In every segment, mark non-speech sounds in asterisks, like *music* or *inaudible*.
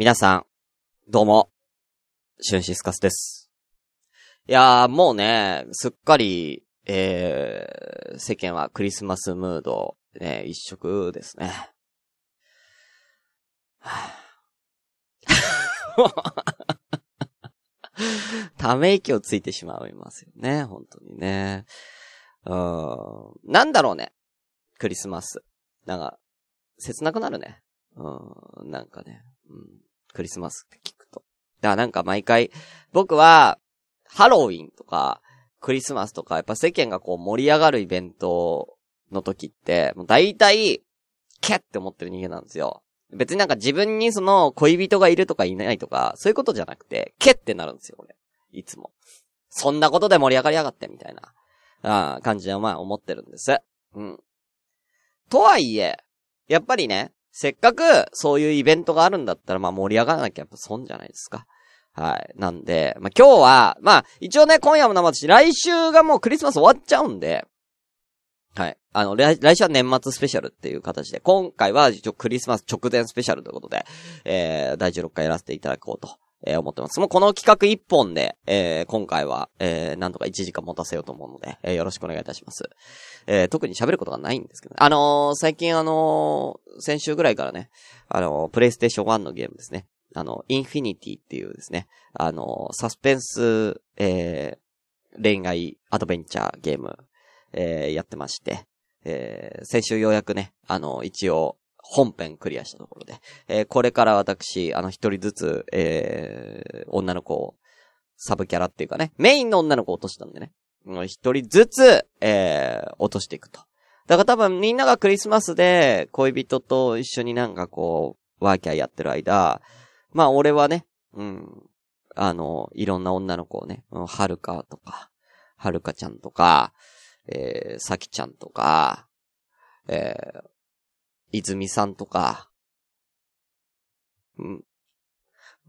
皆さん、どうも、シュンシスカスです。いやー、もうね、すっかり、えー、世間はクリスマスムード、ね、一色ですね。ため息をついてしまいますよね、本当にね。うん、なんだろうね。クリスマス。なんか、切なくなるね。うん、なんかね。うん、クリスマスって聞くと。だからなんか毎回、僕は、ハロウィンとか、クリスマスとか、やっぱ世間がこう盛り上がるイベントの時って、もう大体、キャって思ってる人間なんですよ。別になんか自分にその恋人がいるとかいないとか、そういうことじゃなくて、ケってなるんですよ、俺。いつも。そんなことで盛り上がりやがって、みたいな、ああ感じはまあ思ってるんです。うん。とはいえ、やっぱりね、せっかくそういうイベントがあるんだったら、まあ盛り上がらなきゃやっぱ損じゃないですか。はい。なんで、まあ今日は、まあ一応ね、今夜も生だし、来週がもうクリスマス終わっちゃうんで、はい。あの、来来週は年末スペシャルっていう形で、今回は一応クリスマス直前スペシャルということで、えー、第16回やらせていただこうと、えー思ってます。もうこの企画一本で、えー、今回は、えー、なんとか1時間持たせようと思うので、えー、よろしくお願いいたします。えー、特に喋ることがないんですけど、ねあのー、最近あのー、先週ぐらいからね、あのー、プレイステーション1のゲームですね。あの、インフィニティっていうですね、あのー、サスペンス、えー、恋愛アドベンチャーゲーム、えー、やってまして、えー、先週ようやくね、あの、一応、本編クリアしたところで、えー、これから私、あの、一人ずつ、えー、女の子を、サブキャラっていうかね、メインの女の子を落としたんでね、一人ずつ、えー、落としていくと。だから多分みんながクリスマスで恋人と一緒になんかこう、ワーキャーやってる間、まあ俺はね、うん、あの、いろんな女の子をね、はるかとか、はるかちゃんとか、えー、さきちゃんとか、えー、泉さんとか、うん、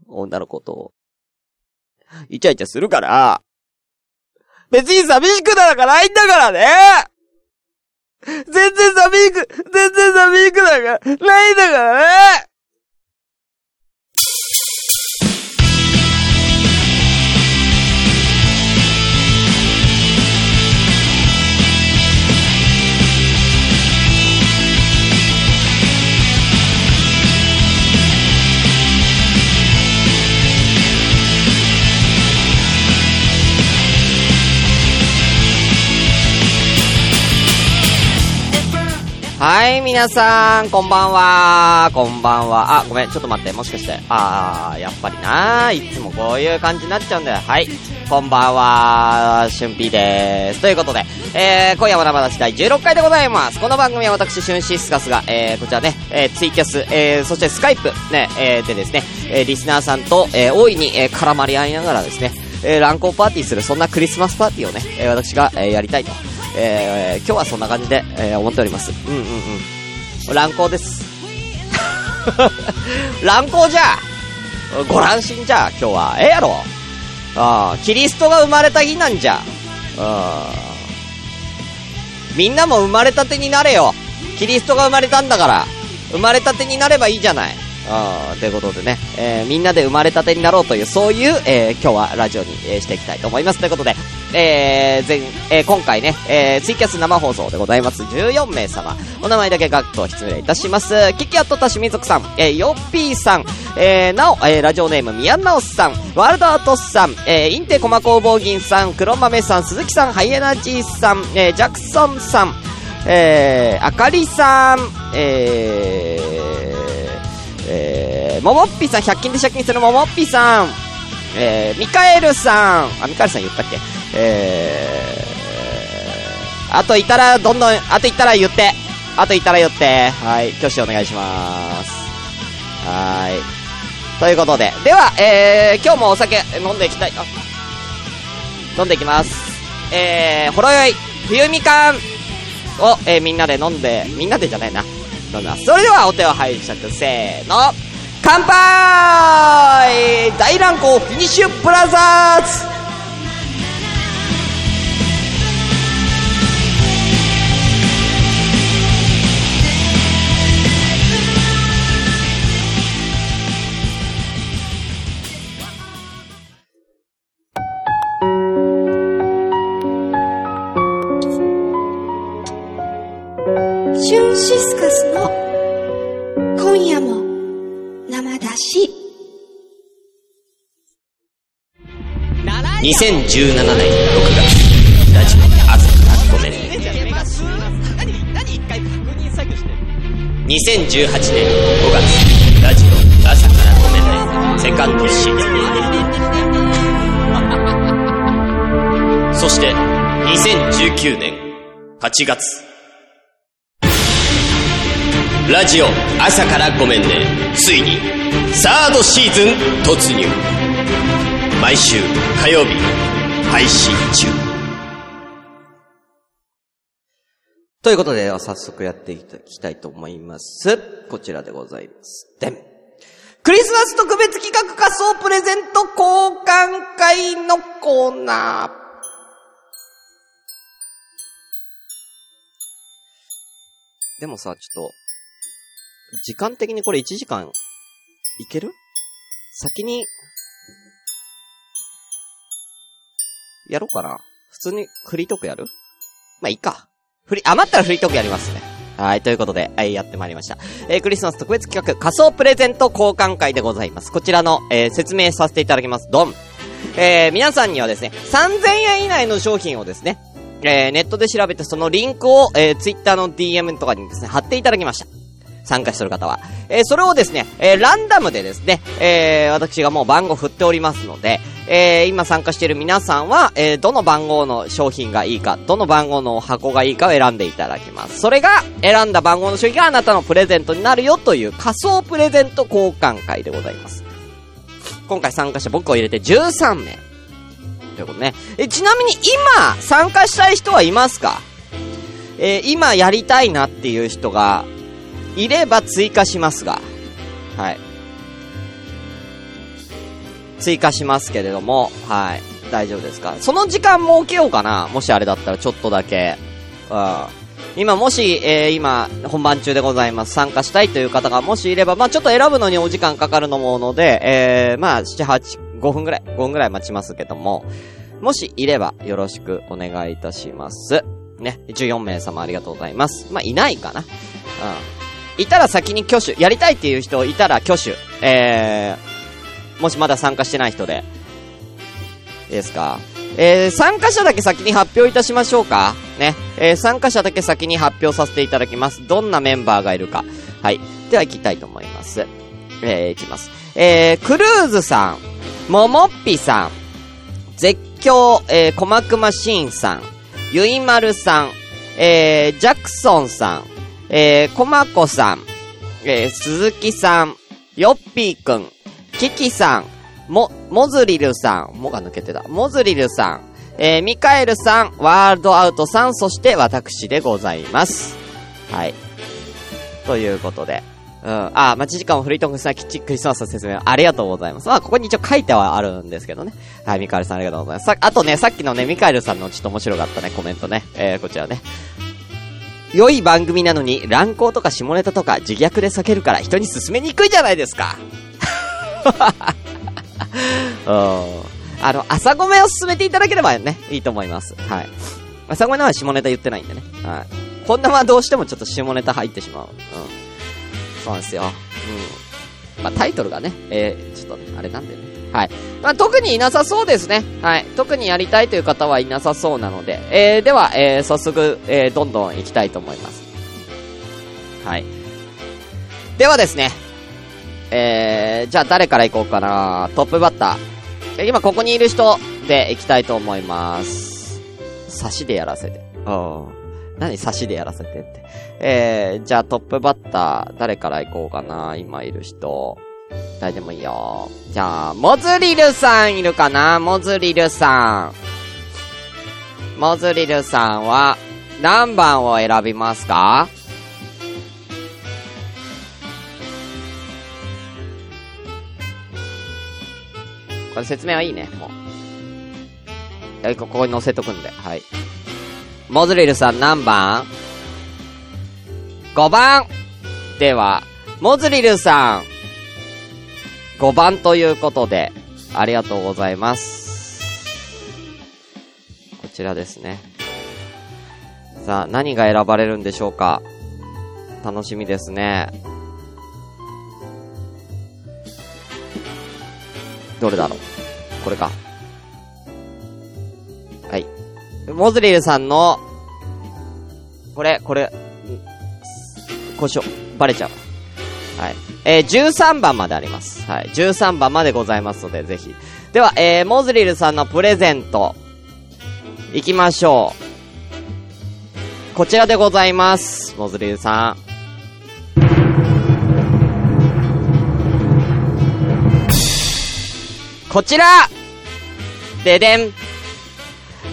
女の子と、イチャイチャするから、別に寂しくなんかないんだからね。全然寂しく、全然寂しくなんかないんだからね。はい、皆さん、こんばんは。こんばんは。あ、ごめん、ちょっと待って、もしかして。あー、やっぱりな。いつもこういう感じになっちゃうんだよ。はい。こんばんは、しゅんぴーでーす。ということで、えー、今夜は生出し第16回でございます。この番組は私、シュンシスカスが、えー、こちらね、えー、ツイキャス、えー、そしてスカイプ、ね、えー、でですね、えー、リスナーさんと、えー、大いに、えー、絡まり合いながらですね、えー、乱行パーティーする、そんなクリスマスパーティーをね、えー、私が、えー、やりたいと。えー、今日はそんな感じで、えー、思っております。うんうんうん。乱行です。*laughs* 乱行じゃご乱心じゃ今日は。ええやろああ、キリストが生まれた日なんじゃ。うん。みんなも生まれたてになれよ。キリストが生まれたんだから。生まれたてになればいいじゃない。あということでね、えー、みんなで生まれたてになろうという、そういう、えー、今日はラジオに、えー、していきたいと思います。ということで、えー、前、えー、今回ね、えー、ツイキャス生放送でございます。14名様。お名前だけガッと失礼いたします。キキアットタシミズクさん、えー、ヨッピーさん、えー、なお、えー、ラジオネーム、ミヤンナオスさん、ワールドアートスさん、えー、インテコマ工房銀さん、黒豆さん、鈴木さん、ハイエナジーさん、えー、ジャクソンさん、えー、あかりさん、えー、えー、ももっぴさん、100均で借金するももっぴさん、えー、ミカエルさん、あ、ミカエルさん言ったっけ？えー、あといたら、どんどん、あといたら言って。あといたら言って。はい。挙手お願いします。はーい。ということで。では、えー、今日もお酒飲んでいきたい。飲んでいきます。えー、ほろ酔い、冬みかんを、えー、みんなで飲んで、みんなでじゃないな。飲んでます。それでは、お手を拝借、せーの。乾杯大乱行フィニッシュブラザーズシュンシスカスの今夜も生出し。2017年6月、ラジオ。朝からごめんね。2018年5月、ラジオ。朝からごめんね。セカンドシーズン。そして、2019年8月。ラジオ朝からごめんね。ついに、サードシーズン突入。毎週火曜日配信中。ということで、早速やっていきたいと思います。こちらでございます。でん。クリスマス特別企画仮想プレゼント交換会のコーナー。でもさ、ちょっと、時間的にこれ1時間いける？先にやろうかな。普通にフリートークやる？まあ、いいか。フリ、余ったらフリートークやりますね。はい、ということで、はい、やってまいりました。えー、クリスマス特別企画、仮想プレゼント交換会でございます。こちらの、えー、説明させていただきます。ドン。えー、皆さんにはですね、3000円以内の商品をですね、えー、ネットで調べてそのリンクを、えー、ツイッターの DM とかにですね、貼っていただきました。参加してる方は。えー、それをですね、えー、ランダムでですね、えー、私がもう番号振っておりますので、えー、今参加している皆さんは、えー、どの番号の商品がいいか、どの番号の箱がいいかを選んでいただきます。それが、選んだ番号の商品があなたのプレゼントになるよという仮想プレゼント交換会でございます。今回参加した僕を入れて13名。ということね。え、ちなみに今、参加したい人はいますか？えー、今やりたいなっていう人が、いれば追加しますが、はい。追加しますけれども、はい。大丈夫ですかその時間設けようかなもしあれだったらちょっとだけ。うん。今もし、えー、今、本番中でございます。参加したいという方がもしいれば、まあちょっと選ぶのにお時間かかると思うので、えー、まあ7、8、5分ぐらい、5分ぐらい待ちますけども、もしいればよろしくお願いいたします。ね。14名様ありがとうございます。まあいないかな。うん。いたら先に挙手、やりたいっていう人いたら挙手。えー、もしまだ参加してない人で。いいですか？えー、参加者だけ先に発表いたしましょうか？ね。えー、参加者だけ先に発表させていただきます。どんなメンバーがいるか。はい。では行きたいと思います。えー、行きます。えー、クルーズさん、ももっぴさん、絶叫、えー、こまくましんさん、ゆいまるさん、えー、ジャクソンさん、えー、こまこさん、えー、鈴木さん、よっぴーくん、キキさん、も、モズリルさん、もが抜けてた。モズリルさん、えー、ミカエルさん、ワールドアウトさん、そして私でございます。はい。ということで。うん。あ、待ち時間をフリートークしたきっちクリスマスの説明ありがとうございます。まあ、ここに一応書いてはあるんですけどね。はい、ミカエルさんありがとうございます。さ、あとね、さっきのね、ミカエルさんのちょっと面白かったね、コメントね。えー、こちらね。良い番組なのに、乱行とか下ネタとか自虐で避けるから人に勧めにくいじゃないですか。*laughs* うん。あの、朝ごめを進めていただければね、いいと思います。はい。朝ごめのは下ネタ言ってないんでね。はい。こんなはどうしてもちょっと下ネタ入ってしまう。うん。そうなんですよ。うん。まあ、タイトルがね、えー、ちょっとね、あれなんでね。はい。まあ、特にいなさそうですね。はい。特にやりたいという方はいなさそうなので、えー、では、えー、早速、えー、どんどん行きたいと思います。はい。ではですね、えー、じゃあ誰から行こうかなトップバッター。今ここにいる人で行きたいと思います。差しでやらせて。うん。何差しでやらせてって。えー、じゃあトップバッター、誰から行こうかな今いる人。誰でもいいよ。じゃあ、モズリルさんいるかな？モズリルさん。モズリルさんは、何番を選びますか？これ説明はいいね、もう。え、ここに載せとくんで、はい。モズリルさん何番 ?5 番では、モズリルさん、5番ということで、ありがとうございます。こちらですね。さあ、何が選ばれるんでしょうか？楽しみですね。どれだろう？これか。はい。モズリルさんの、これ、これ、んこしょ、バレちゃう。はい。えー、13番まであります。はい。13番までございますので、ぜひ。では、えー、モズリルさんのプレゼント、行きましょう。こちらでございます。モズリルさん。こちらででん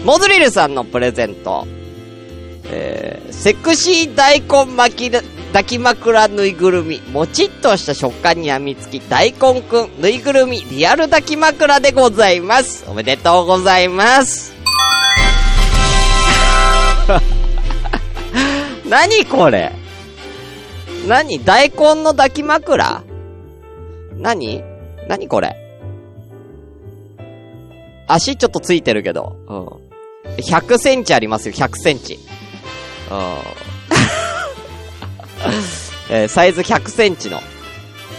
モズリルさんのプレゼント。えー、セクシー大根巻き抱き枕ぬいぐるみ。もちっとした食感にやみつき、大根くん、ぬいぐるみ、リアル抱き枕でございます。おめでとうございます。*laughs* 何これ？何？大根の抱き枕？何？何これ？足ちょっとついてるけど。うん。100センチありますよ、100センチ。うん。*laughs* えーサイズ100センチの、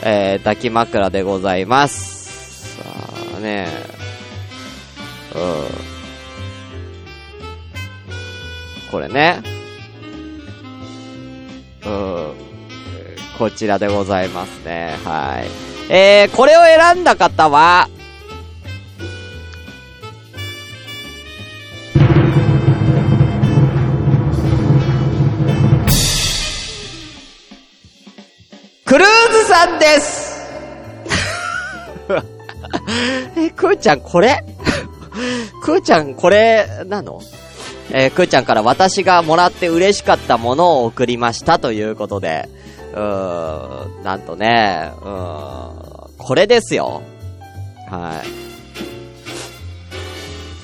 えー抱き枕でございます。さあねうん。これね。うん。こちらでございますね。はい。えー、これを選んだ方は、です *laughs* え、くーちゃんこれ？*laughs* くーちゃんこれ、なの？えー、くーちゃんから私がもらって嬉しかったものを送りましたということで、うーん、なんとね、うーん、これですよ。はい。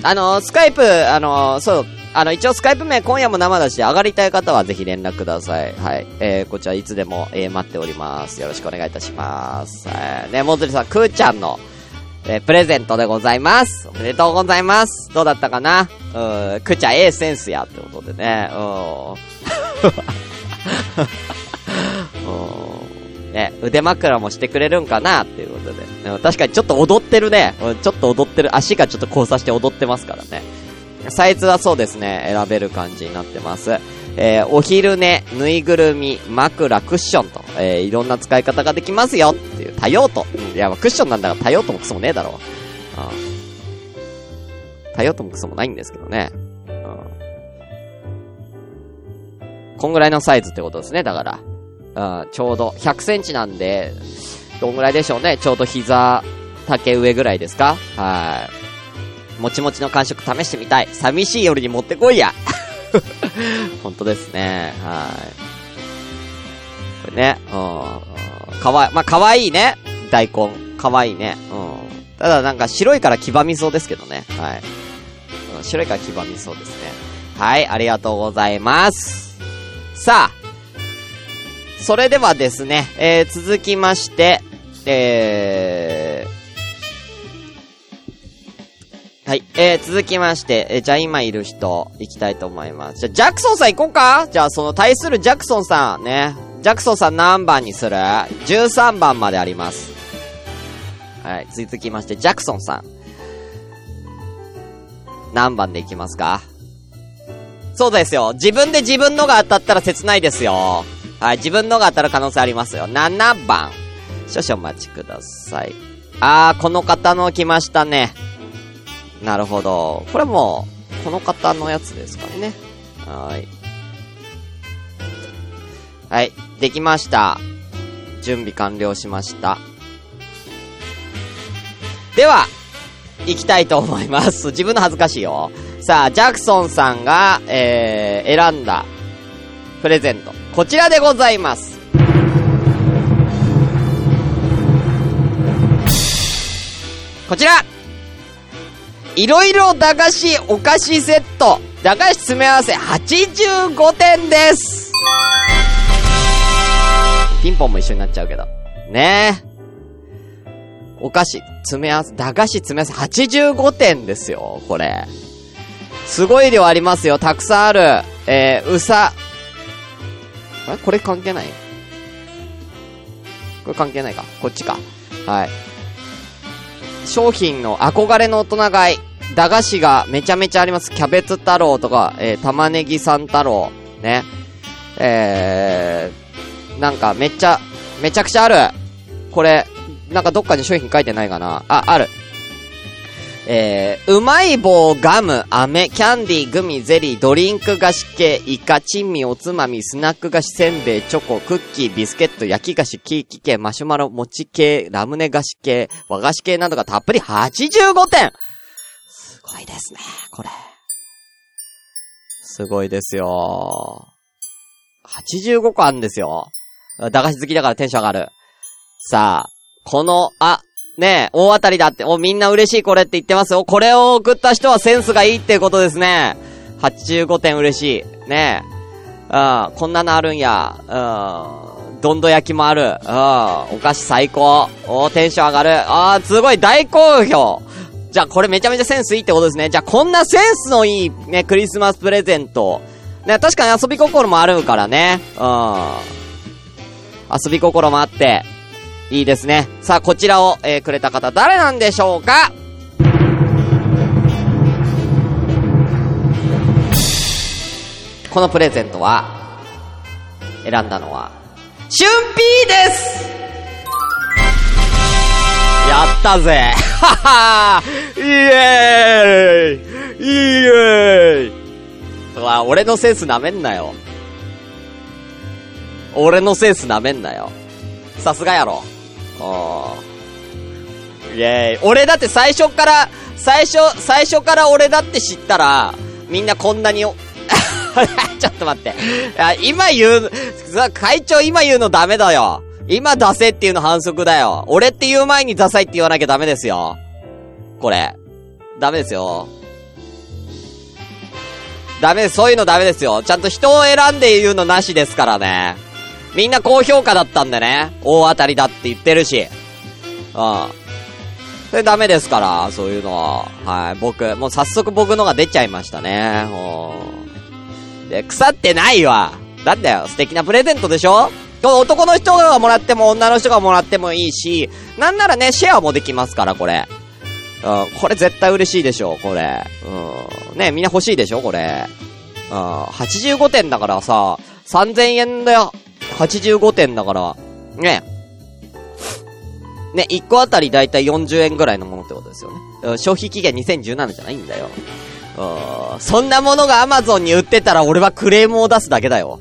あの、スカイプ、あの、そう、あの、一応スカイプ名今夜も生だし、上がりたい方はぜひ連絡ください。はい。えー、こちらいつでも、えー、待っております。よろしくお願いいたします。えー、ね、もずりさん、くーちゃんの、えー、プレゼントでございます。おめでとうございます。どうだったかな？うーん、くーちゃん、ええセンスや、ってことでね。うーん。*laughs* うんね、腕枕もしてくれるんかな？っていうことで。でも確かにちょっと踊ってるね。うんちょっと踊ってる。足がちょっと交差して踊ってますからね。サイズはそうですね、選べる感じになってます。えー、お昼寝、ぬいぐるみ、枕、クッションと、えー、いろんな使い方ができますよっていう、多用途。いや、まあクッションなんだから多用途もクソもねえだろう。多用途もクソもないんですけどね。こんぐらいのサイズってことですね、だから。うん、ちょうど、100センチなんで、どんぐらいでしょうね。ちょうど膝、丈上ぐらいですか？はい。もちもちの感触試してみたい。寂しい夜に持ってこいや。*laughs* 本当ですね。はい。これね、うん。かわい、まあ、かわいいね。大根。かわいいね。うん。ただなんか白いから黄ばみそうですけどね。はい。白いから黄ばみそうですね。はい、ありがとうございます。さあ。それではですね、えー、続きまして、えー、はい。えー、続きまして、えー、じゃあ今いる人、行きたいと思います。じゃ、ジャクソンさん行こうか？じゃあ、その対するジャクソンさんね。ジャクソンさん何番にする ?13 番まであります。はい。続きまして、ジャクソンさん。何番でいきますか？そうですよ。自分で自分のが当たったら切ないですよ。はい。自分のが当たる可能性ありますよ。7番。少々お待ちください。あー、この方の来ましたね。なるほど。これも、この方のやつですかね。はい。はい。できました。準備完了しました。では、行きたいと思います。自分の恥ずかしいよ。さあ、ジャクソンさんが、えー、選んだ、プレゼント。こちらでございます。こちらいろいろ駄菓子お菓子セット。駄菓子詰め合わせ85点です。ピンポンも一緒になっちゃうけど。ねえ。お菓子、詰め合わせ、駄菓子詰め合わせ85点ですよ、これ。すごい量ありますよ、たくさんある。えー、うさ、あこれ関係ない？これ関係ないか。こっちか。はい。商品の憧れの大人買い。駄菓子がめちゃめちゃあります。キャベツ太郎とか、えー、玉ねぎさん太郎。ね。えー、なんかめっちゃ、めちゃくちゃある。これ、なんかどっかに商品書いてないかなあ、ある。えー、うまい棒、ガム、飴、キャンディー、グミ、ゼリー、ドリンク菓子系、イカ、珍味、おつまみ、スナック菓子、せんべい、チョコ、クッキー、ビスケット、焼き菓子、ケーキ系、マシュマロ、餅系、ラムネ菓子系、和菓子系などがたっぷり85点すごいですね、これ。すごいですよ。85個あるんですよ。駄菓子好きだからテンション上がる。さあ、この、あ、ねえ、大当たりだって、お、みんな嬉しいこれって言ってますよ。これを送った人はセンスがいいってことですね。85点嬉しい。ねえ。うん、こんなのあるんや。うん、どんど焼きもある。うん、お菓子最高。お、テンション上がる。あー、すごい大好評。じゃあこれめちゃめちゃセンスいいってことですね。じゃあこんなセンスのいいね、クリスマスプレゼント。ね、確かに遊び心もあるからね。うん。遊び心もあって、いいですね。さあ、こちらを、えー、くれた方誰なんでしょうか？このプレゼントは、選んだのは、シュンピーですやったぜはは *laughs* イエーイイエーイうわ、俺のセンス舐めんなよ。俺のセンス舐めんなよ。さすがやろ。ああイェーイ。俺だって最初から、最初、最初から俺だって知ったら、みんなこんなに *laughs* ちょっと待って。今言う、会長今言うのダメだよ。今出せっていうの反則だよ。俺って言う前にダサいって言わなきゃダメですよ。これ。ダメですよ。ダメ。そういうのダメですよ。ちゃんと人を選んで言うのなしですからね。みんな高評価だったんでね。大当たりだって言ってるし。うん。それダメですから、そういうのは。はい。僕、もう早速僕のが出ちゃいましたね。うんで、腐ってないわ。なんだよ、素敵なプレゼントでしょ？男の人がもらっても女の人がもらってもいいし、なんならね、シェアもできますから、これ。うん、これ絶対嬉しいでしょ、これ。うん。ね、みんな欲しいでしょ、これ。うん、85点だからさ、3000円だよ。85点だから、ね。ね、1個あたりだいたい40円ぐらいのものってことですよね。消費期限2017じゃないんだよ。うん、そんなものが Amazon に売ってたら俺はクレームを出すだけだよ。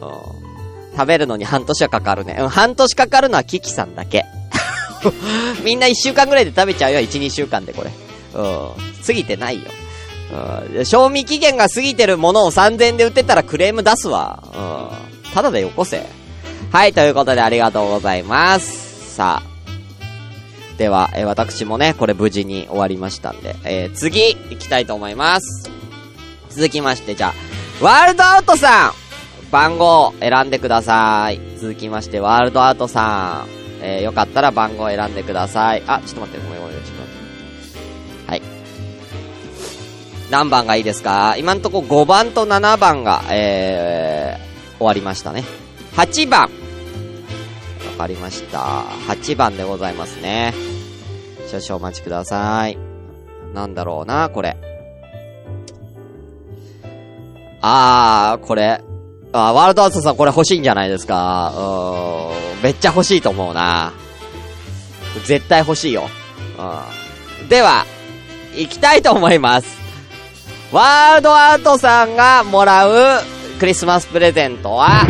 うん、食べるのに半年はかかるね。うん、半年かかるのはキキさんだけ。*laughs* みんな1週間ぐらいで食べちゃうよ、1、2週間でこれ。うん、過ぎてないよ。うん、賞味期限が過ぎてるものを3000円で売ってたらクレーム出すわ。うんただでよこせ。はい、ということでありがとうございます。さあ。では、えー、私もね、これ無事に終わりましたんで、えー、次、行きたいと思います。続きまして、じゃあ、ワールドアウトさん番号選んでください。続きまして、ワールドアウトさん。えー、よかったら番号選んでください。あ、ちょっと待って、ごめんごめん、ちょっと待って。はい。何番がいいですか？今んとこ5番と7番が、え終わりましたね。8番。わかりました。8番でございますね。少々お待ちください。なんだろうな、これ。あー、これ。あワールドアーツさんこれ欲しいんじゃないですか。うーん。めっちゃ欲しいと思うな。絶対欲しいよ。うん。では、行きたいと思います。ワールドアートさんがもらうクリスマスプレゼントは、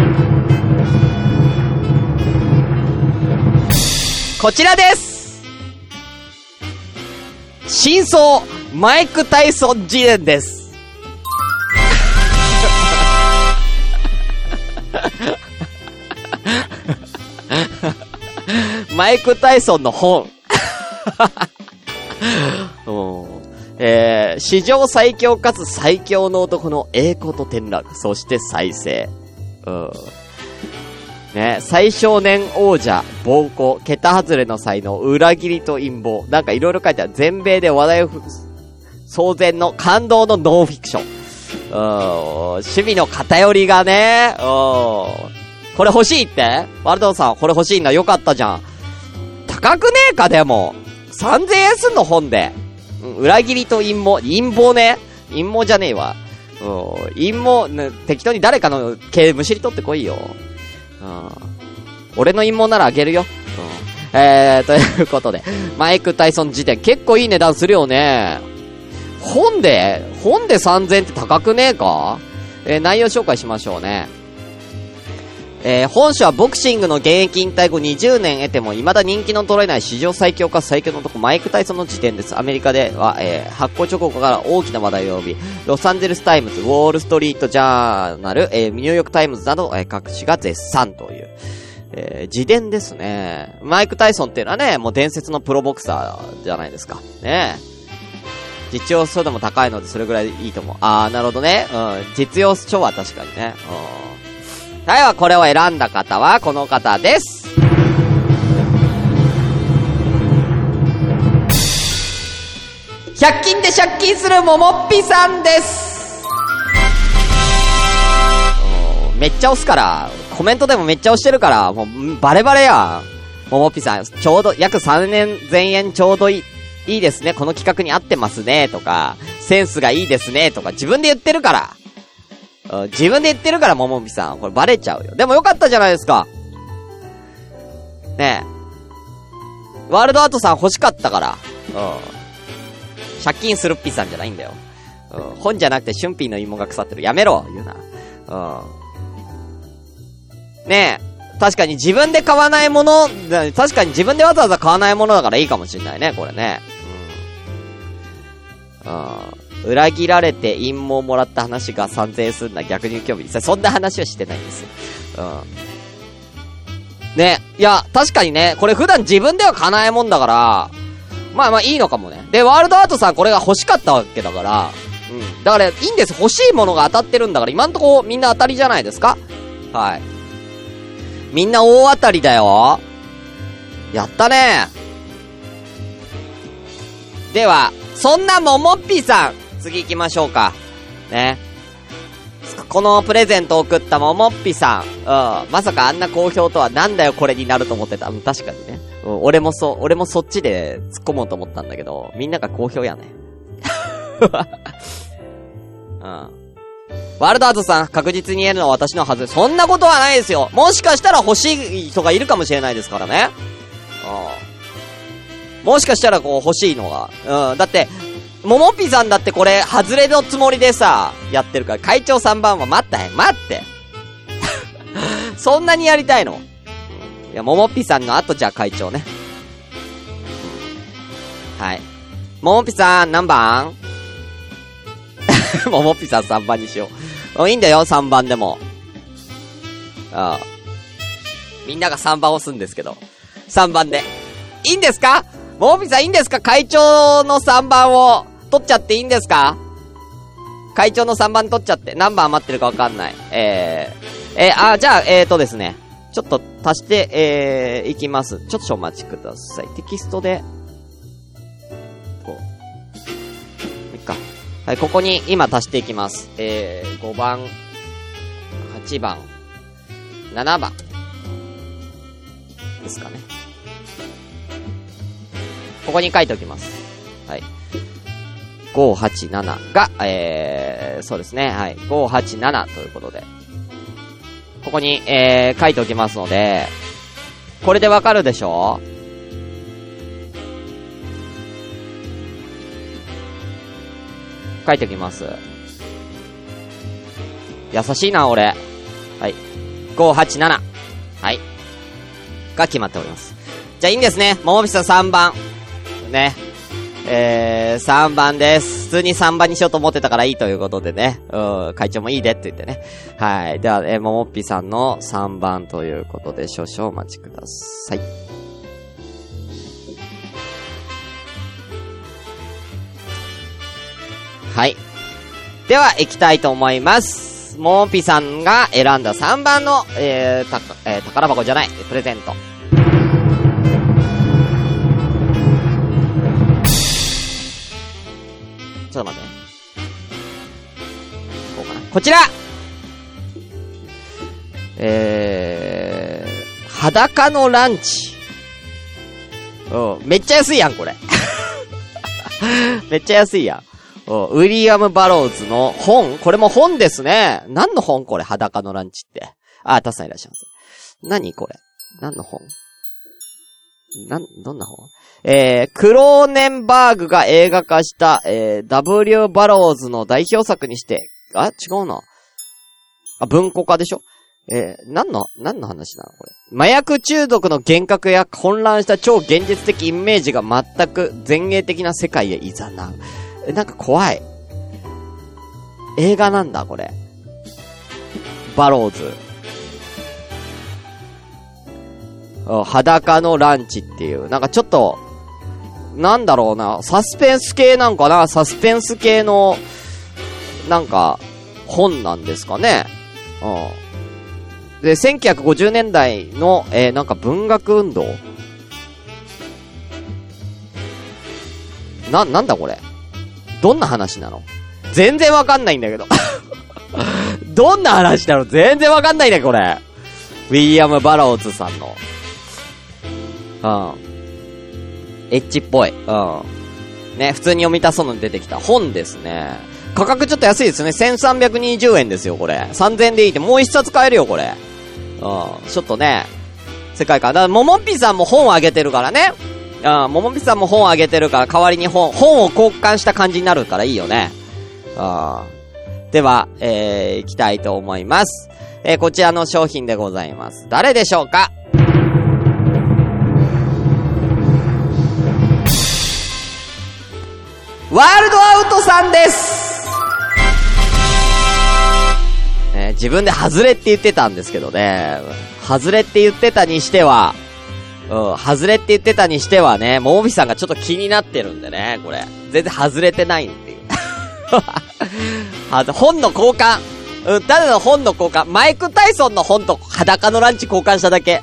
こちらです真相、マイク・タイソン事伝です。マイク・タイソンの本。*laughs* *laughs* えー、史上最強かつ最強の男の栄光と転落、そして再生。うん。ね、最少年王者、暴行、桁外れの才能、裏切りと陰謀。なんかいろいろ書いてある。全米で話題を騒然の感動のノンフィクション。うん、守備の偏りがね、うん。これ欲しいって？ワルドさん、これ欲しいんだ。よかったじゃん。高くねえか、でも。3000円すんの、本で。裏切りと陰謀。陰謀ね。陰謀じゃねえわ。うん、陰謀、ね、適当に誰かの毛むしり取ってこいよ。うん。俺の陰謀ならあげるよ。うん。えー、ということで、マイク・タイソン時点結構いい値段するよね。本で本で3000って高くねえか？えー、内容紹介しましょうね。えー、本書はボクシングの現役引退後20年得ても未だ人気の取れない史上最強か最強の男マイク・タイソンの時点です。アメリカでは、えー、発行直後から大きな話題を呼び、ロサンゼルスタイムズ、ウォールストリートジャーナル、えー、ニューヨークタイムズなど、えー、各紙が絶賛という。えー、自伝ですね。マイク・タイソンっていうのはね、もう伝説のプロボクサーじゃないですか。ね実用書でも高いのでそれぐらいいいと思う。あー、なるほどね。うん。実用書は確かにね。うん。はい、はこれを選んだ方はこの方です。100均で借金するももっぴさんです。めっちゃ押すから、コメントでもめっちゃ押してるから、もう、バレバレやん。ももっぴさん、ちょうど、約3年前円ちょうどいい、いいですね、この企画に合ってますね、とか、センスがいいですね、とか、自分で言ってるから。自分で言ってるから、ももみさん。これバレちゃうよ。でもよかったじゃないですか。ねえ。ワールドアートさん欲しかったから。うん。借金するっぴさんじゃないんだよ。うん。本じゃなくて、春品の芋が腐ってる。やめろ言うな。うん。ねえ。確かに自分で買わないもの、確かに自分でわざわざ買わないものだからいいかもしんないね、これね。うん。裏切られて陰謀もらった話が3000円すんな逆に興味そんな話はしてないんですよ。うん。ね。いや、確かにね、これ普段自分では買わないもんだから、まあまあいいのかもね。で、ワールドアートさんこれが欲しかったわけだから、うん。だからいいんです。欲しいものが当たってるんだから、今んとこみんな当たりじゃないですか？はい。みんな大当たりだよ。やったね。では、そんなももっぴさん、次行きましょうか。ね。このプレゼントを送ったももっぴさん、うん、まさかあんな好評とはなんだよこれになると思ってた。うん、確かにね。うん、俺もそ、俺もそっちで突っ込もうと思ったんだけど、みんなが好評やね。*laughs* うん。ワールドアートさん、確実に言えるのは私のはず。そんなことはないですよ。もしかしたら欲しい人がいるかもしれないですからね。うん。もしかしたらこう欲しいのが。うん。だって、ももぴさんだってこれ、外れのつもりでさ、やってるから、会長3番は待ったへん。待って。*laughs* そんなにやりたいの？いや、ももぴさんの後じゃあ会長ね。はい。ももぴさん、何番？ももぴさん3番にしよう。いいんだよ、3番でも。ああ。みんなが3番押すんですけど。3番で。いいんですか？モービーさんいいんですか？会長の3番を取っちゃっていいんですか？会長の3番取っちゃって、何番余ってるかわかんない。えー、えー、あ、じゃあ、えーとですね。ちょっと足して、えー、いきます。ちょっとお待ちください。テキストで、こう。いっか。はい、ここに今足していきます。えー、5番、8番、7番。ですかね。ここに書いておきます。はい。587が、えー、そうですね。はい。587ということで。ここに、えー、書いておきますので、これでわかるでしょ？書いておきます。優しいな、俺。はい。587。はい。が決まっております。じゃあいいんですね。ももびさん3番。ね。えー、3番です。普通に3番にしようと思ってたからいいということでね。うん、会長もいいでって言ってね。はい。では、えー、ももっぴさんの3番ということで少々お待ちください。はい。では、行きたいと思います。ももぴさんが選んだ3番の、えー、た、えー、宝箱じゃない、プレゼント。ちょっと待ってね。ここちらえー、裸のランチ。うん、めっちゃ安いやん、これ。*laughs* めっちゃ安いやん。ウィリアム・バローズの本これも本ですね。何の本これ？裸のランチって。あ、たくさんいらっしゃいます。何これ？何の本？なん、どんな本？えー、クローネンバーグが映画化した、えー、W バローズの代表作にして、あ、違うな。あ、文庫化でしょ？えー、何の、何の話なのこれ？麻薬中毒の幻覚や混乱した超現実的イメージが全く前衛的な世界へいざなう。え、なんか怖い。映画なんだ、これ。バローズ。裸のランチっていう。なんかちょっと、なんだろうな、サスペンス系なんかなサスペンス系の、なんか、本なんですかね。うん。で、1950年代の、えー、なんか文学運動な、なんだこれどんな話なの？全然わかんないんだけど *laughs* どんな話なの？全然わかんないね、これ。ウィリアム・バローズさんの。うん。エッチっぽい。うん。ね、普通に読みたそうのに出てきた本ですね。価格ちょっと安いですね。1320円ですよ、これ。3000円でいいって、もう一冊買えるよ、これ。うん。ちょっとね、世界観。だから、ももぴさんも本あげてるからね。うん、ももぴさんも本あげてるから、代わりに本、本を交換した感じになるからいいよね。うん。では、えー、行きたいと思います。えー、こちらの商品でございます。誰でしょうか？ワールドアウトさんですね、自分で外れって言ってたんですけどね、外れって言ってたにしては、うん、外れって言ってたにしてはね、ももびさんがちょっと気になってるんでね、これ。全然外れてないっていう。*laughs* 本の交換。うん、ただの本の交換。マイク・タイソンの本と裸のランチ交換しただけ。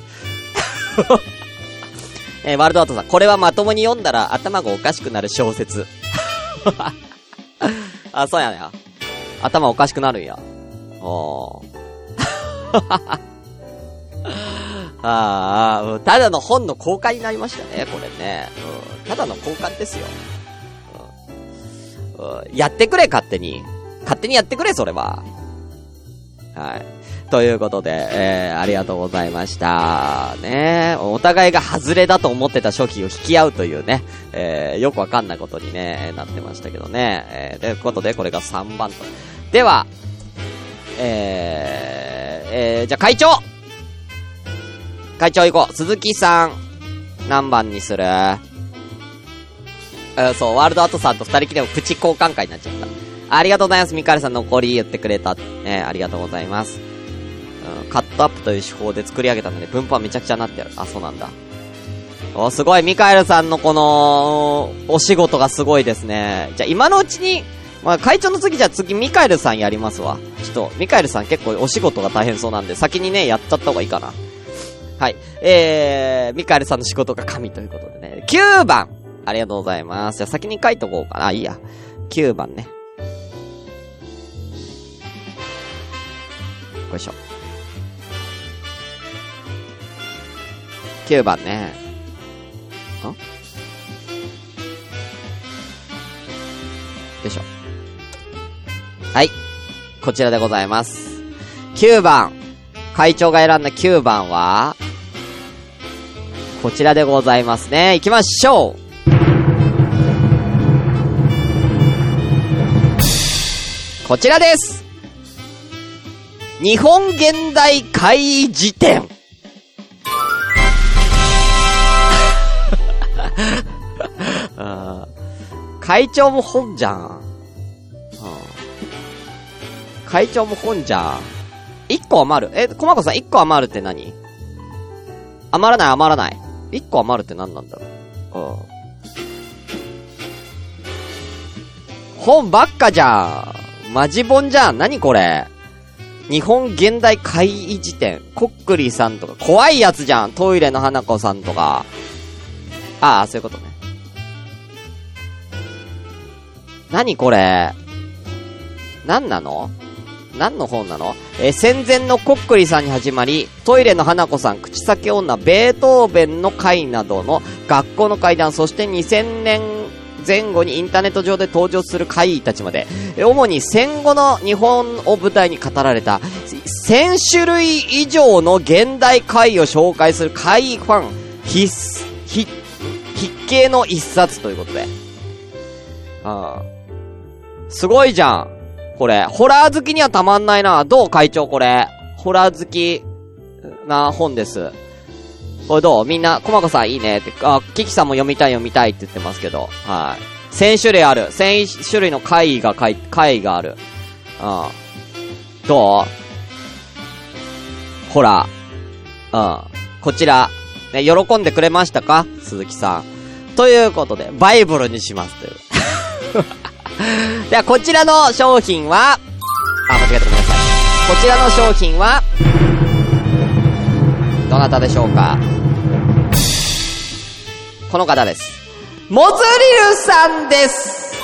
*laughs* えー、ワールドアートさん、これはまともに読んだら頭がおかしくなる小説。*laughs* あ、そうやね頭おかしくなるんや。おー。*laughs* ああ、ただの本の交換になりましたね、これね。うん、ただの交換ですよ。うん、やってくれ、勝手に。勝手にやってくれ、それは。はい。ということで、えー、ありがとうございました。ねお互いが外れだと思ってた初期を引き合うというね、えー、よくわかんないことにね、なってましたけどね。えー、ということで、これが3番と。では、えー、えー、じゃあ会長会長行こう。鈴木さん、何番にする？えー、そう、ワールドアートさんと二人きりのプチ交換会になっちゃった。ありがとうございます。ミカルさん残り言ってくれた。ね、ありがとうございます。カットアップという手法で作り上げたので、分布はめちゃくちゃなってる。あ、そうなんだ。お、すごい、ミカエルさんのこの、お仕事がすごいですね。じゃ今のうちに、まあ、会長の次じゃ次ミカエルさんやりますわ。ちょっと、ミカエルさん結構お仕事が大変そうなんで、先にね、やっちゃった方がいいかな。はい。えー、ミカエルさんの仕事が神ということでね。9番ありがとうございます。じゃ先に書いとこうかな。いいや。9番ね。よいしょ。9番ね。んよいしょ。はい。こちらでございます。9番。会長が選んだ9番は、こちらでございますね。行きましょうこちらです日本現代会議辞典会長も本じゃん。会長も本じゃん。一個余る。え、コマコさん一個余るって何？余らない余らない。一個余るって何なんだろう？うん。本ばっかじゃん。マジ本じゃん。何これ？日本現代会議辞典。コックリさんとか。怖いやつじゃん。トイレの花子さんとか。ああ、そういうことね。何これ？何なの？何の本なの？え戦前のコックリさんに始まり、トイレの花子さん、口先女、ベートーベンの会などの学校の階段、そして2000年前後にインターネット上で登場する怪異たちまで、え主に戦後の日本を舞台に語られた、1000種類以上の現代怪異を紹介する怪異ファン必須、必、必見の一冊ということで。ああ。すごいじゃん。これ。ホラー好きにはたまんないな。どう会長これ。ホラー好きな本です。これどう？みんな、コマコさんいいねって。あ、キキさんも読みたい読みたいって言ってますけど。はい。1000種類ある。1000種類の怪異が怪、怪異がある。うん。どう？ほら。うん。こちら。ね、喜んでくれましたか？鈴木さん。ということで、バイブルにしますという。*laughs* では、こちらの商品は、あ、間違えてごめんなさい。こちらの商品は、どなたでしょうかこの方です。モズリルさんです、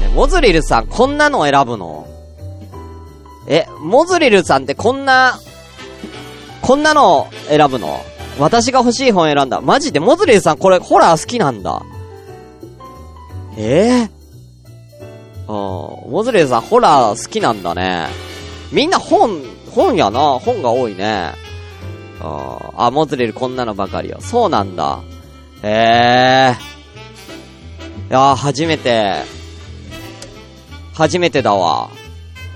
ね、モズリルさん、こんなの選ぶの？え、モズリルさんってこんな、こんなの選ぶの？私が欲しい本選んだ。マジで？モズリルさんこれホラー好きなんだ。ええうん。モズリルさんホラー好きなんだね。みんな本、本やな。本が多いね。ああ、モズリルこんなのばかりよ。そうなんだ。ええいやー、初めて、初めてだわ。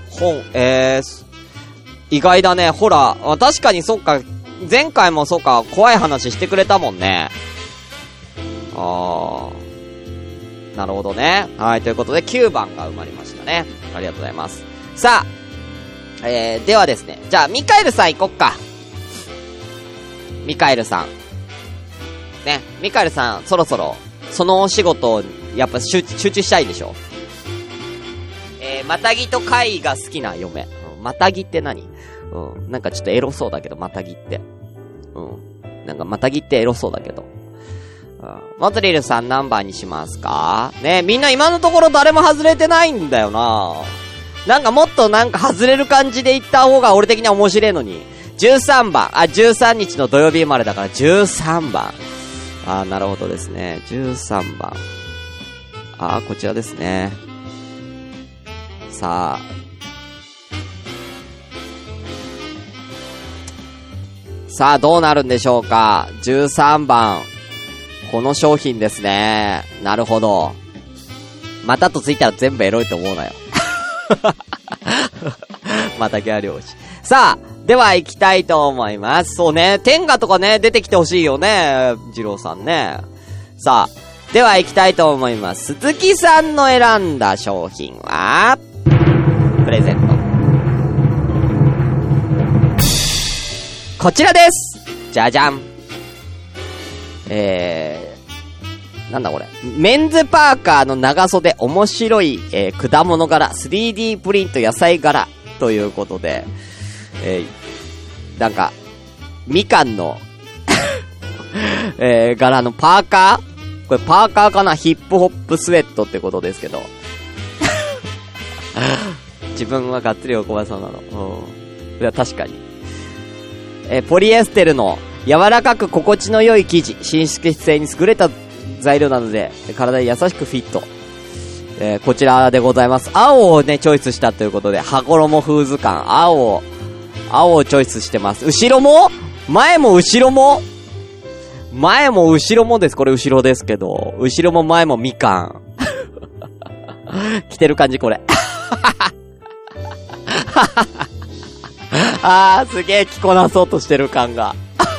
本、えー、意外だね。ほら、あ確かにそっか、前回もそっか、怖い話してくれたもんね。あー。なるほどね。はい、ということで9番が生まれましたね。ありがとうございます。さあ、えー、ではですね。じゃあ、ミカエルさん行こっか。ミカエルさん。ね、ミカエルさん、そろそろ、そのお仕事を、やっぱ集中したいでしょ？えー、またぎと貝が好きな嫁。うん、またぎって何？うん、なんかちょっとエロそうだけど、またぎって。うん。なんかまたぎってエロそうだけど。うん。モトリルさん何番にしますか？ねみんな今のところ誰も外れてないんだよななんかもっとなんか外れる感じで言った方が俺的には面白いのに。13番。あ、13日の土曜日生まれだから13番。あー、なるほどですね。13番。あー、こちらですね。さあ。さあ、どうなるんでしょうか ?13 番。この商品ですね。なるほど。またとついたら全部エロいと思うなよ。*laughs* またギャ漁師。さあ、では行きたいと思います。そうね、天下とかね、出てきてほしいよね、二郎さんね。さあ、では行きたいと思います。鈴木さんの選んだ商品は、こちらですじゃじゃんえー、なんだこれ。メンズパーカーの長袖面白い、えー、果物柄、3D プリント野菜柄ということで、えー、なんか、みかんの、*laughs* えー、柄のパーカー？これパーカーかな？ヒップホップスウェットってことですけど。*laughs* 自分はがっつりおこばさんなの。うん。いや、確かに。えーポリエステルの柔らかく心地の良い生地、伸縮性に優れた材料なので、体に優しくフィット。えーこちらでございます。青をね、チョイスしたということで、羽衣フーズ感、青を、青をチョイスしてます。後ろも？前も後ろも？前も後ろもです。これ後ろですけど。後ろも前もみかん。*laughs* 着てる感じ、これ。*laughs* あー、すげえ着こなそうとしてる感が。*laughs*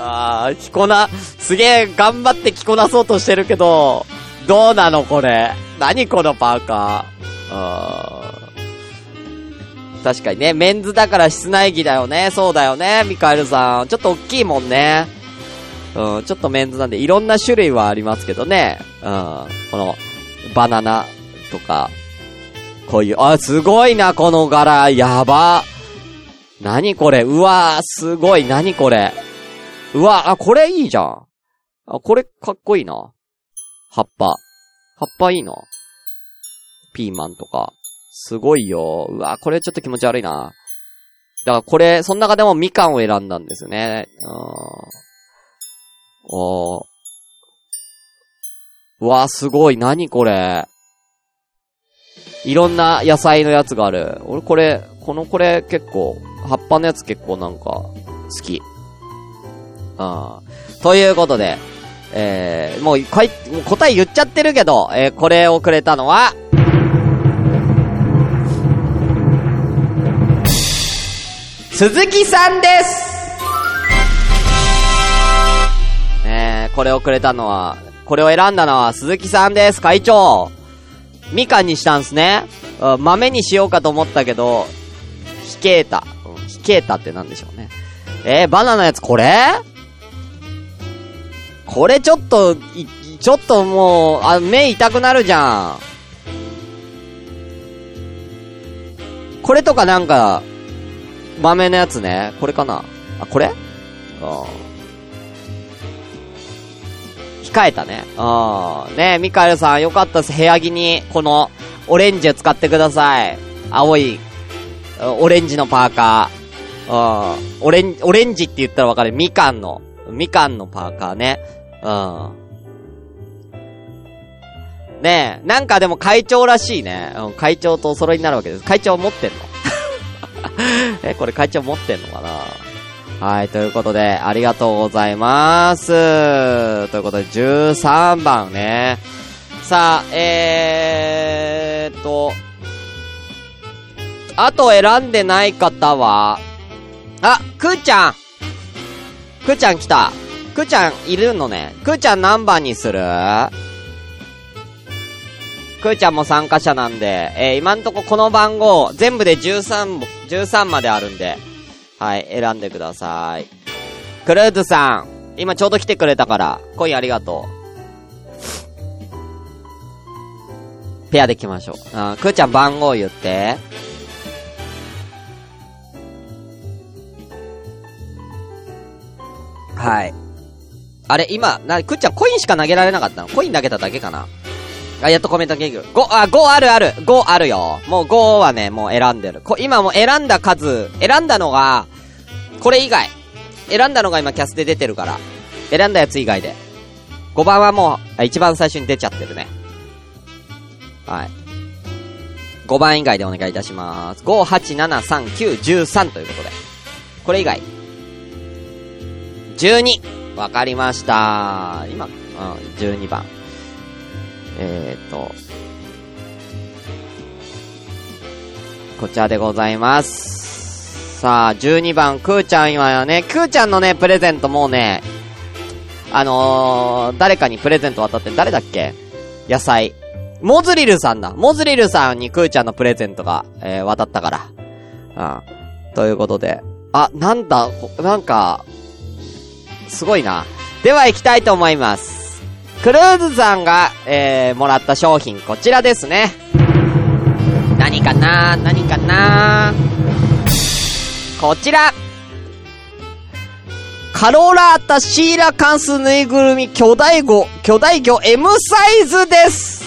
あー、着こな、すげえ頑張って着こなそうとしてるけど、どうなのこれ？何このパーカー？あー確かにね、メンズだから室内着だよね。そうだよね、ミカエルさん。ちょっと大きいもんね。うん、ちょっとメンズなんで、いろんな種類はありますけどね。うん、この、バナナとか、こういう、あ、すごいな、この柄、やば。何これ、うわー、すごい、何これ。うわ、あ、これいいじゃん。あ、これかっこいいな。葉っぱ。葉っぱいいな。ピーマンとか。すごいよ。うわ、これちょっと気持ち悪いな。だからこれ、その中でもみかんを選んだんですね。うん。おー。うわ、すごい。何これ。いろんな野菜のやつがある。俺これ、このこれ結構、葉っぱのやつ結構なんか、好き。うん。ということで、えー、もう、かい、もう答え言っちゃってるけど、えー、これをくれたのは、鈴木さんですえー、これをくれたのは、これを選んだのは鈴木さんです、会長みかんにしたんすね。豆にしようかと思ったけど、ひけーた。ひけーたってなんでしょうね。えー、バナナのやつこれ？これちょっと、ちょっともう、あ、目痛くなるじゃん。これとかなんか、豆のやつね。これかな？あ、これ？うん。控えたね。うん。ねミカエルさんよかったです。部屋着に、この、オレンジを使ってください。青い、オレンジのパーカー。うん。オレン、オレンジって言ったらわかる。みかんの、みかんのパーカーね。うん。ねえ、なんかでも会長らしいね。うん、会長とお揃いになるわけです。会長持ってんの？*laughs* え、これ会長持ってんのかな？はい、ということで、ありがとうございます。ということで、13番ね。さあ、えーっと、あと選んでない方は、あ、くーちゃんくーちゃん来た。くーちゃんいるのね。くーちゃん何番にする？くーちゃんも参加者なんで、えー、今んとここの番号、全部で13、13まであるんで、はい、選んでください。クルーズさん、今ちょうど来てくれたから、コインありがとう。ペアで来ましょう。あくーちゃん番号言って。はい。あれ、今、な、くっちゃんコインしか投げられなかったの？コイン投げただけかな？あ、やっとコメントゲグ。5、あ、5あるある。5あるよ。もう5はね、もう選んでる。こ、今もう選んだ数、選んだのが、これ以外。選んだのが今キャスで出てるから。選んだやつ以外で。5番はもう、一番最初に出ちゃってるね。はい。5番以外でお願いいたします。5、8、7、3、9、13ということで。これ以外。12。わかりました。今、うん、12番。えー、っと、こちらでございます。さあ、12番、くーちゃん今ね、くーちゃんのね、プレゼントもうね、あのー、誰かにプレゼント渡って、誰だっけ？野菜。モズリルさんだ。モズリルさんにくーちゃんのプレゼントが、えー、渡ったから。うん。ということで。あ、なんだ、なんか、すごいな。では行きたいと思います。クルーズさんが、えー、もらった商品、こちらですね。何かな？何かな？こちらカローラータシーラカンスぬいぐるみ巨大魚、巨大魚 M サイズです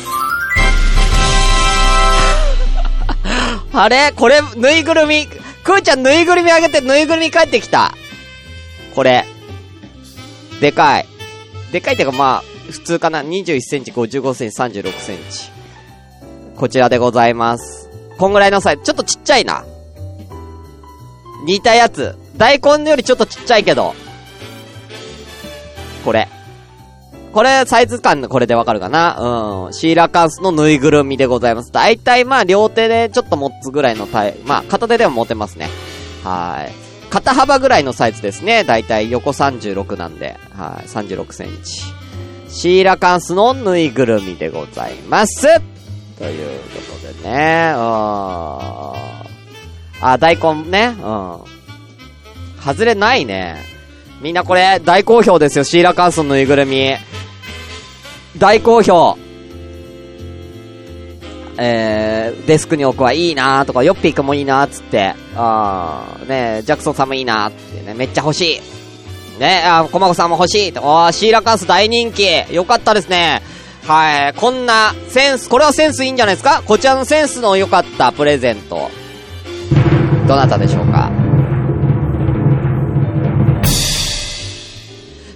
あれ？これ、ぬいぐるみ、くーちゃんぬいぐるみあげてぬいぐるみ帰ってきた。これ。でかい。でかいってかまあ、普通かな ?21 センチ、55センチ、36センチ。こちらでございます。こんぐらいのサイズ。ちょっとちっちゃいな。似たやつ。大根よりちょっとちっちゃいけど。これ。これ、サイズ感のこれでわかるかな？うん。シーラカンスのぬいぐるみでございます。だいたいまあ、両手でちょっと持つぐらいのタイ、まあ、片手でも持てますね。はい。肩幅ぐらいのサイズですね。だいたい横36なんで。はい。36センチ。シーラカンスのぬいぐるみでございます。ということでね、うん。あ、大根ね、うん。外れないね。みんなこれ、大好評ですよ、シーラカンスのぬいぐるみ。大好評。えー、デスクに置くはいいなーとか、ヨッピーくんもいいなつって、あー、ねジャクソンさんもいいなーってね、めっちゃ欲しい。ね、あ、コマコさんも欲しい。おー、シーラカンス大人気。よかったですね。はい。こんなセンス、これはセンスいいんじゃないですか？こちらのセンスの良かったプレゼント。どなたでしょうか？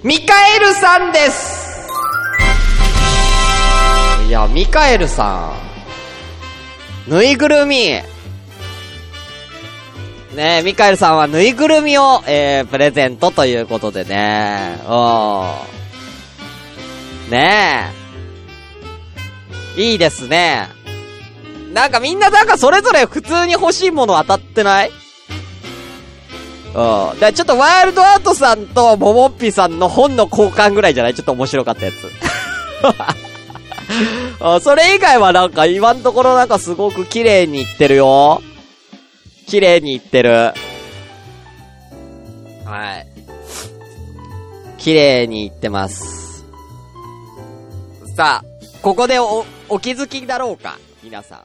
ミカエルさんですいや、ミカエルさん。ぬいぐるみ。ね、ミカエルさんはぬいぐるみを、えー、プレゼントということでね。うん。ねえ。いいですね。なんかみんななんかそれぞれ普通に欲しいもの当たってない？うん。だちょっとワイルドアートさんとモモッピさんの本の交換ぐらいじゃない？ちょっと面白かったやつ。*laughs* それ以外はなんか今のところなんかすごく綺麗にいってるよ。綺麗にいってる。はい。綺麗にいってます。さあ、ここでお、お気づきだろうか皆さん。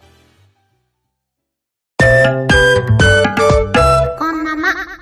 こんなま。